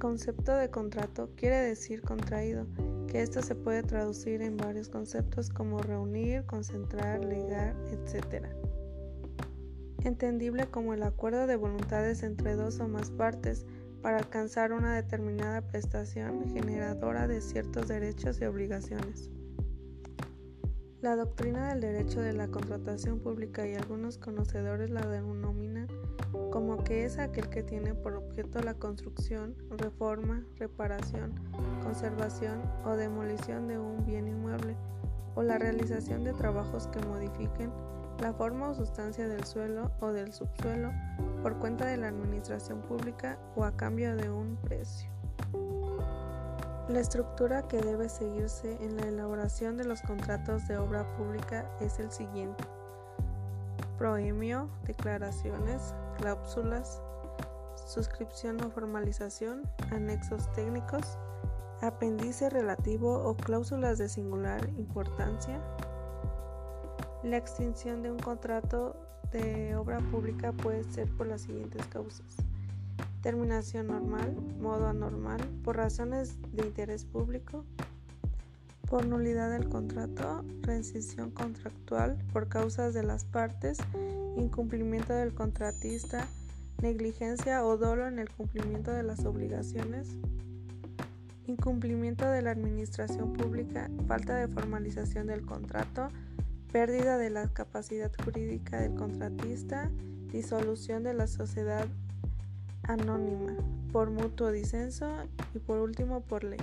concepto de contrato quiere decir contraído, que esto se puede traducir en varios conceptos como reunir, concentrar, legar, etc. Entendible como el acuerdo de voluntades entre dos o más partes para alcanzar una determinada prestación generadora de ciertos derechos y obligaciones. La doctrina del derecho de la contratación pública y algunos conocedores la denominan que es aquel que tiene por objeto la construcción, reforma, reparación, conservación o demolición de un bien inmueble o la realización de trabajos que modifiquen la forma o sustancia del suelo o del subsuelo por cuenta de la administración pública o a cambio de un precio. La estructura que debe seguirse en la elaboración de los contratos de obra pública es el siguiente. Proemio, declaraciones, cláusulas, suscripción o formalización, anexos técnicos, apéndice relativo o cláusulas de singular importancia. La extinción de un contrato de obra pública puede ser por las siguientes causas. Terminación normal, modo anormal, por razones de interés público, por nulidad del contrato, rescisión contractual por causas de las partes, incumplimiento del contratista, negligencia o dolo en el cumplimiento de las obligaciones, incumplimiento de la administración pública, falta de formalización del contrato, pérdida de la capacidad jurídica del contratista, disolución de la sociedad anónima, por mutuo disenso y por último por ley.